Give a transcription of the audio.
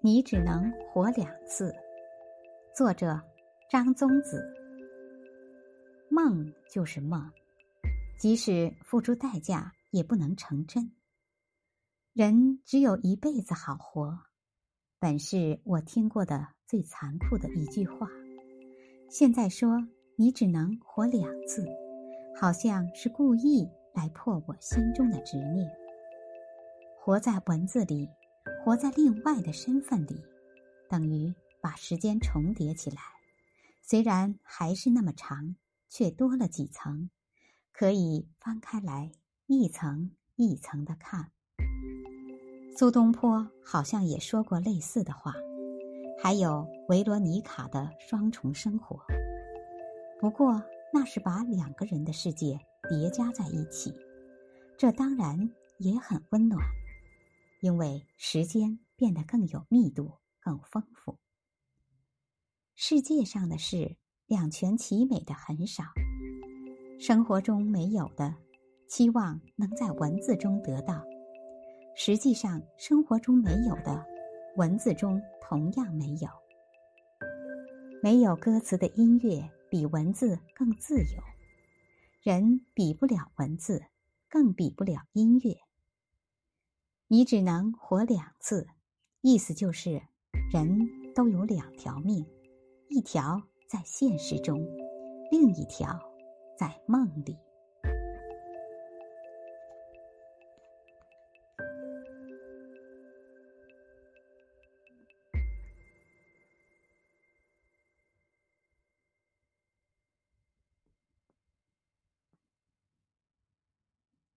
你只能活两次。作者：张宗子。梦就是梦，即使付出代价，也不能成真。人只有一辈子好活，本是我听过的最残酷的一句话。现在说你只能活两次，好像是故意来破我心中的执念。活在文字里。活在另外的身份里，等于把时间重叠起来。虽然还是那么长，却多了几层，可以翻开来一层一层的看。苏东坡好像也说过类似的话，还有维罗妮卡的双重生活。不过那是把两个人的世界叠加在一起，这当然也很温暖。因为时间变得更有密度、更丰富。世界上的事两全其美的很少，生活中没有的，期望能在文字中得到；实际上生活中没有的，文字中同样没有。没有歌词的音乐比文字更自由，人比不了文字，更比不了音乐。你只能活两次，意思就是，人都有两条命，一条在现实中，另一条在梦里。